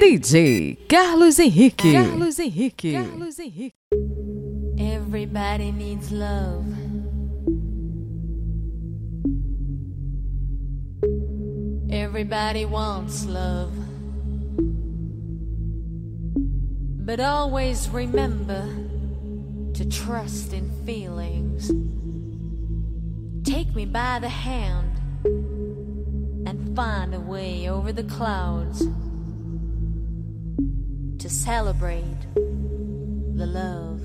DJ Carlos Henrique. Carlos Henrique. Carlos Henrique. Everybody needs love. Everybody wants love. But always remember to trust in feelings. Take me by the hand and find a way over the clouds to celebrate the love.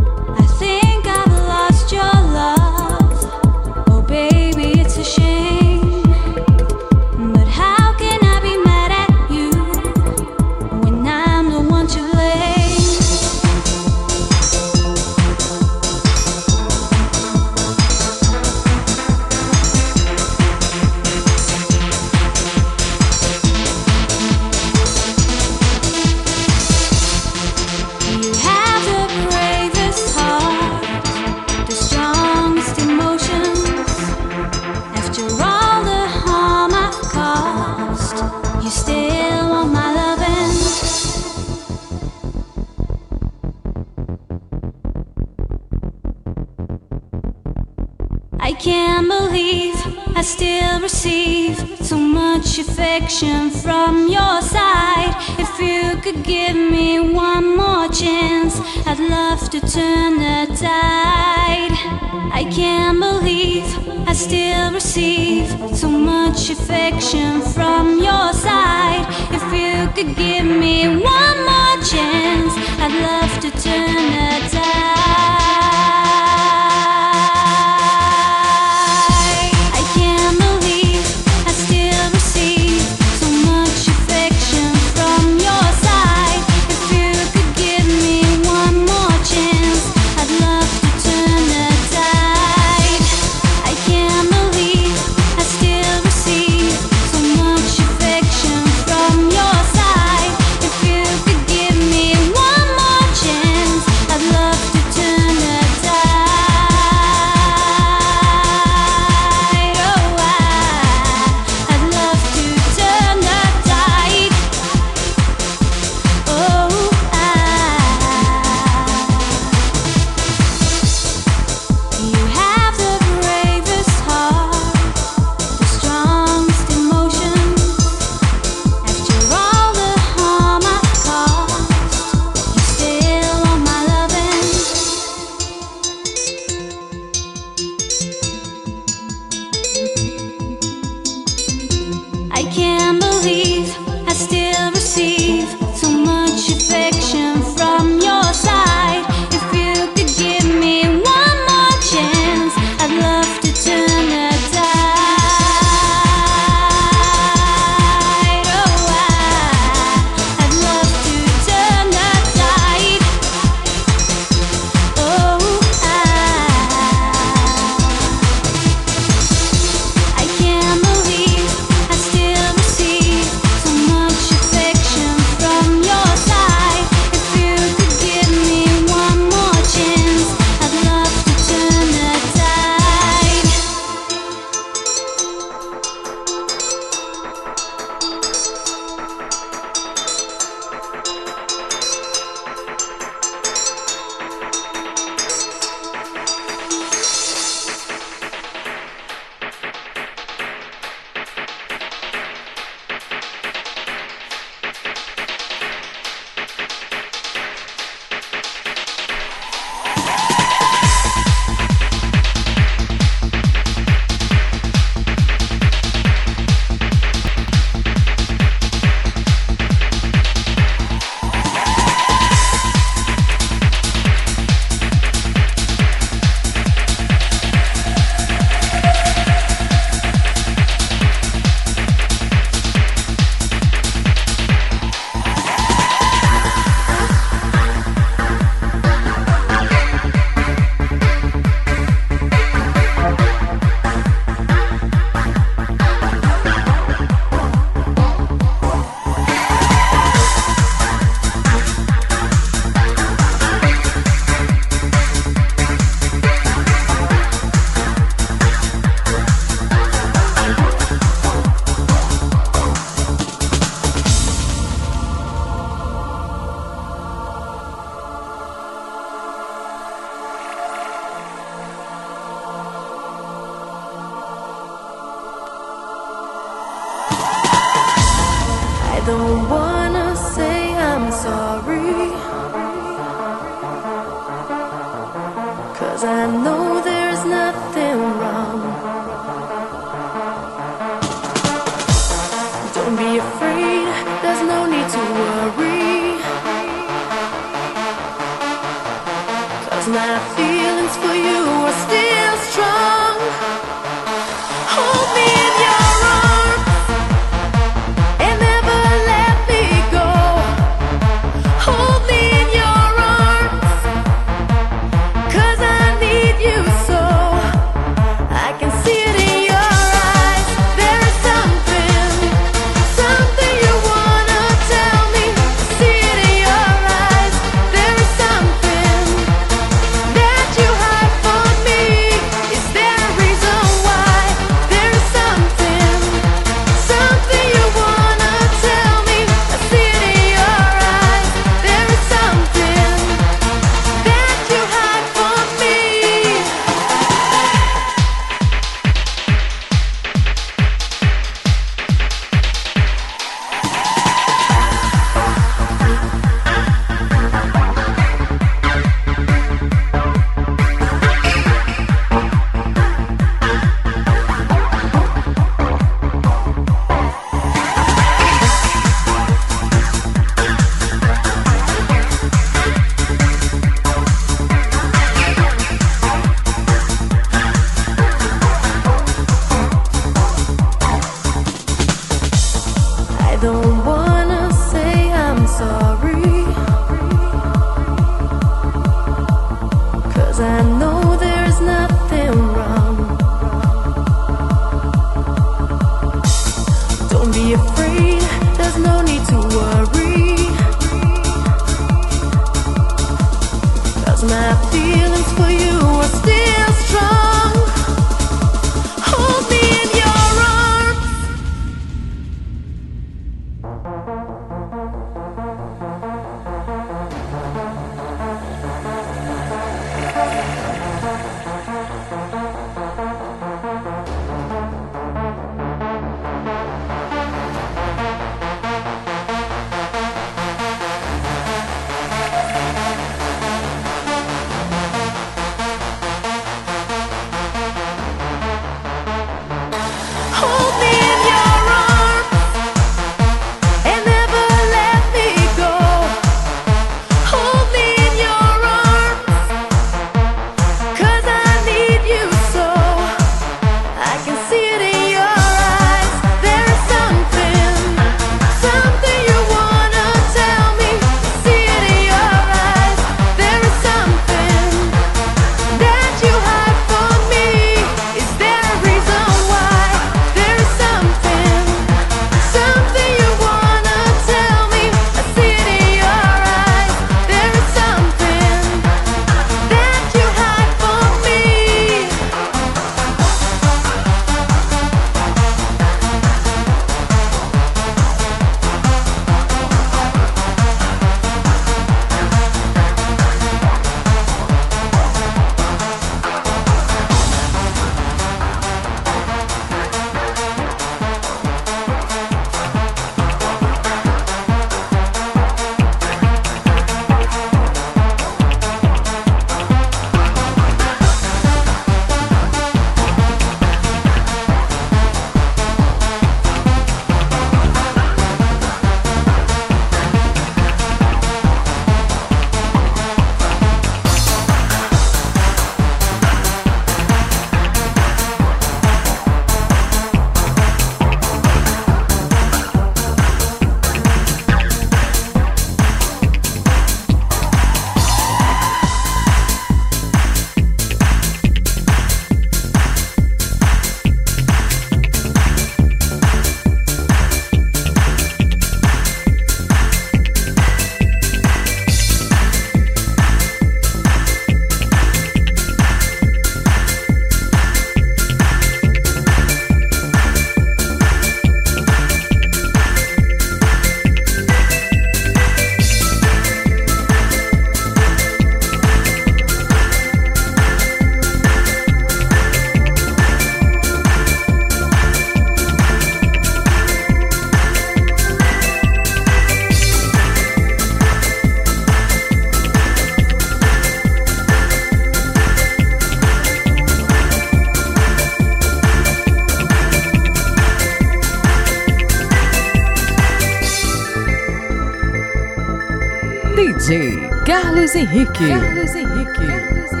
Carlos Henrique. Carlos Henrique.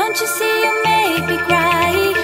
Don't you see you make me cry?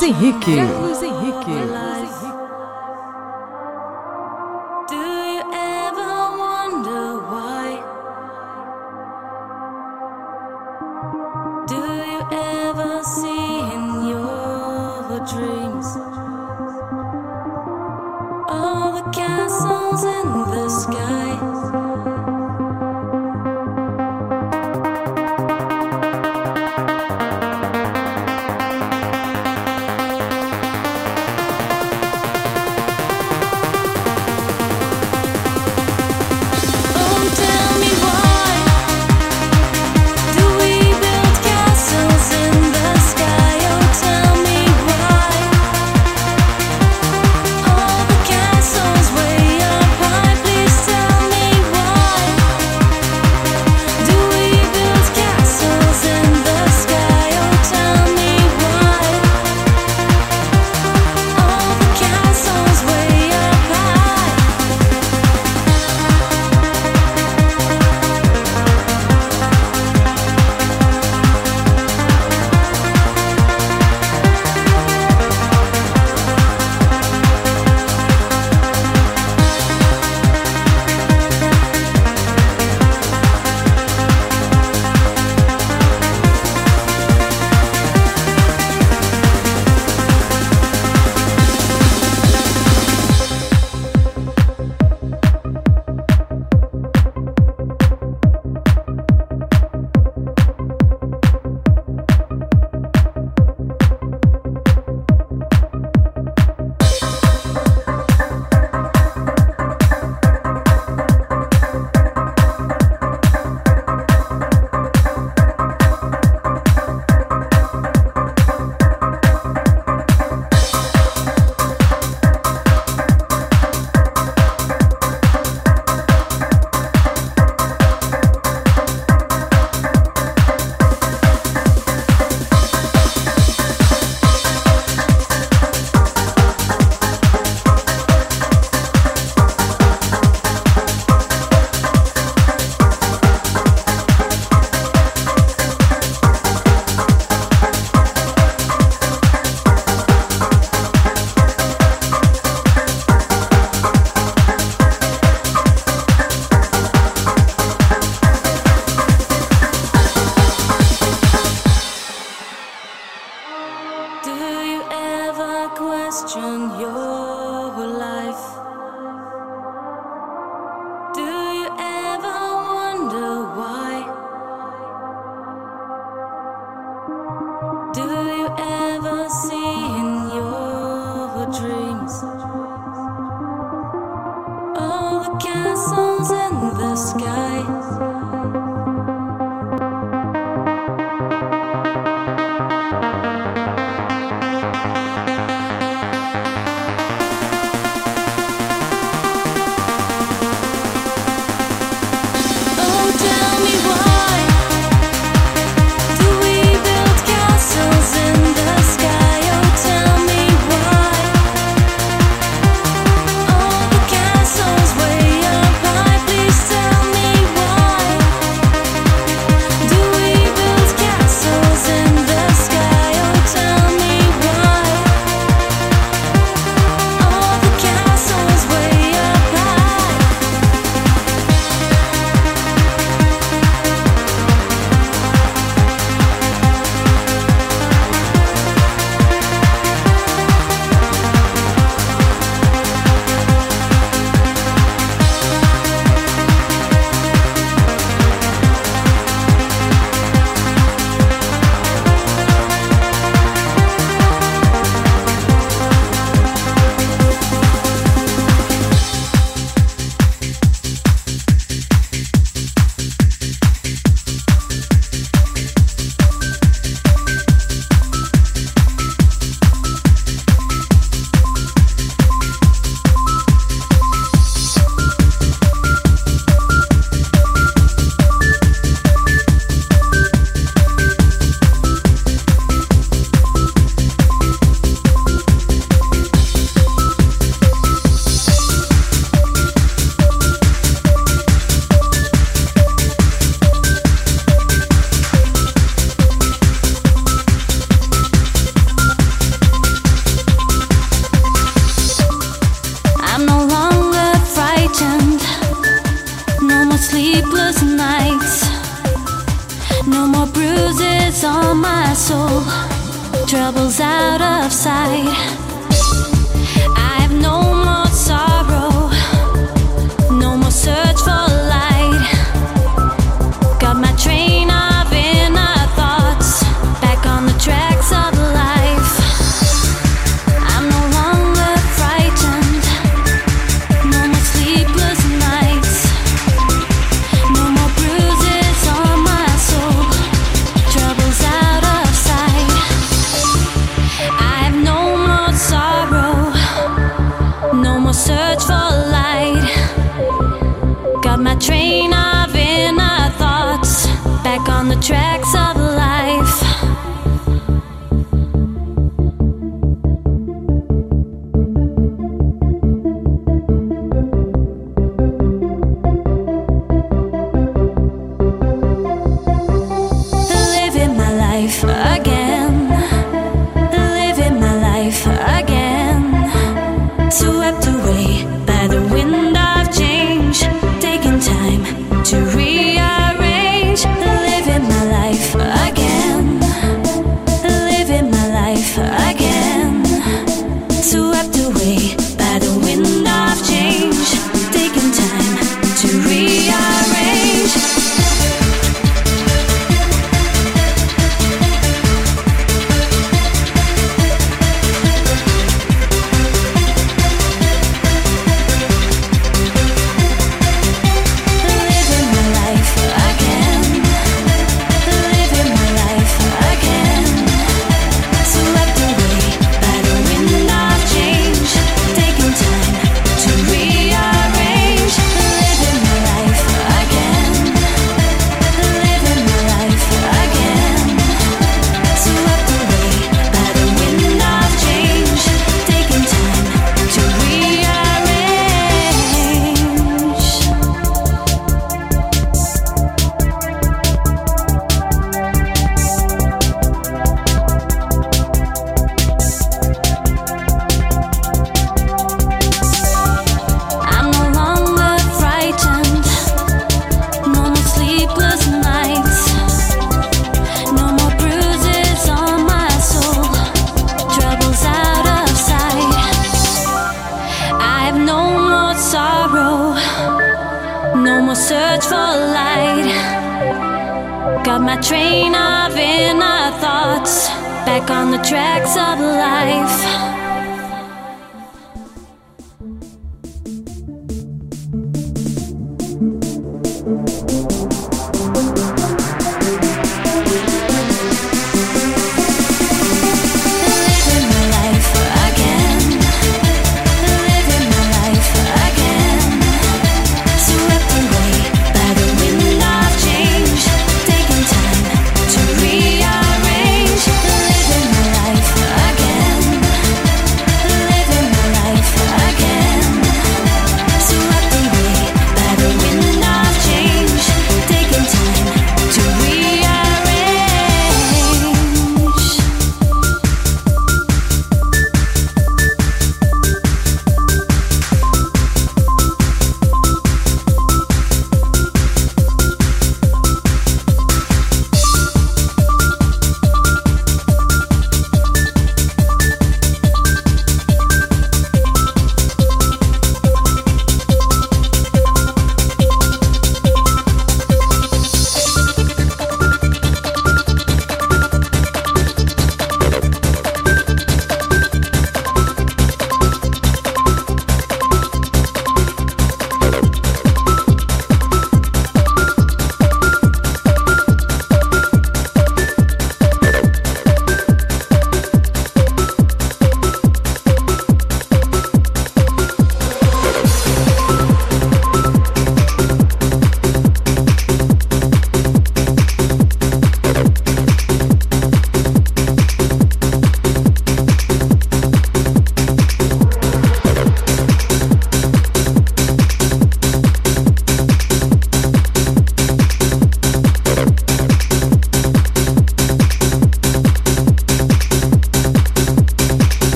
Carlos Henrique. Carlos Henrique.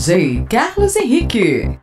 DJ Carlos Henrique.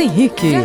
Henrique.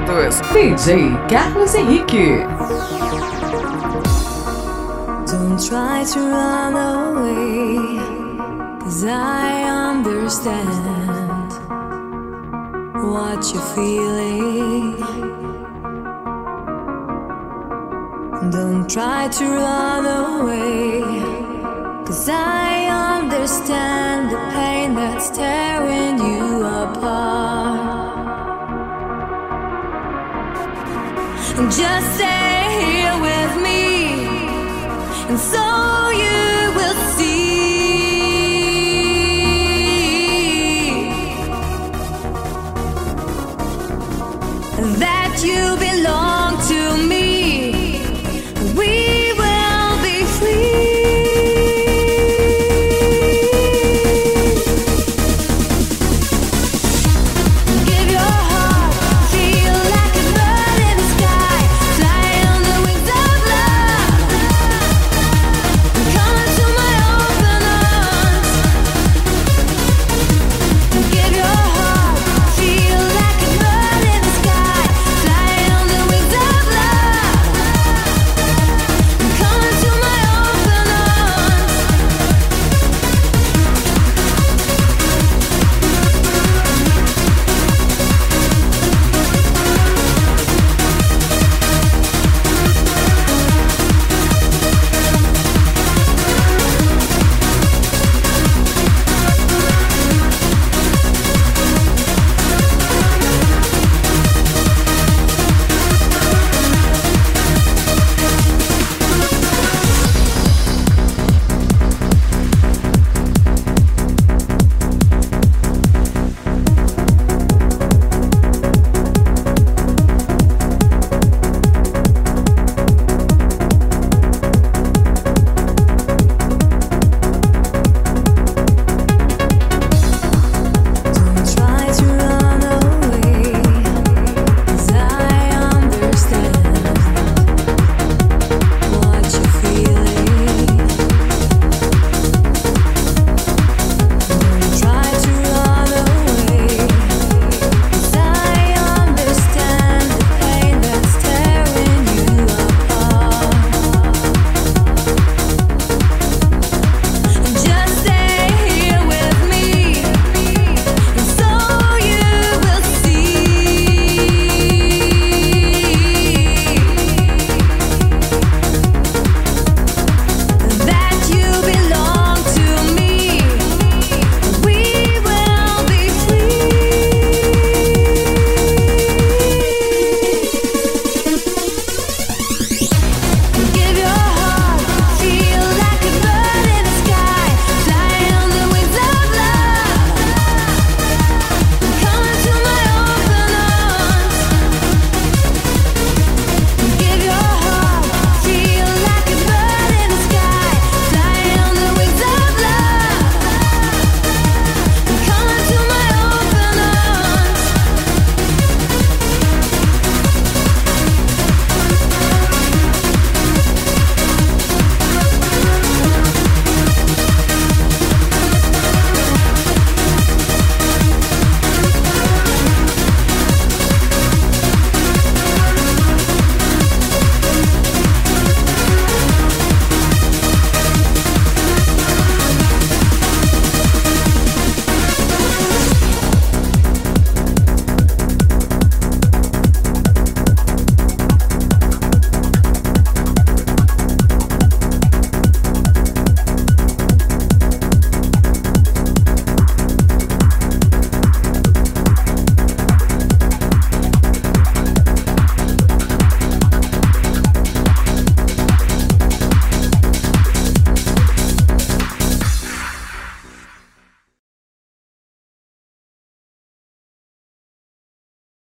Mixados. DJ Carlos Henrique. Don't try to run away, cause I understand what you're feeling. Don't try to run away, cause I understand the pain that's tearing you apart. Just stay here with me. And so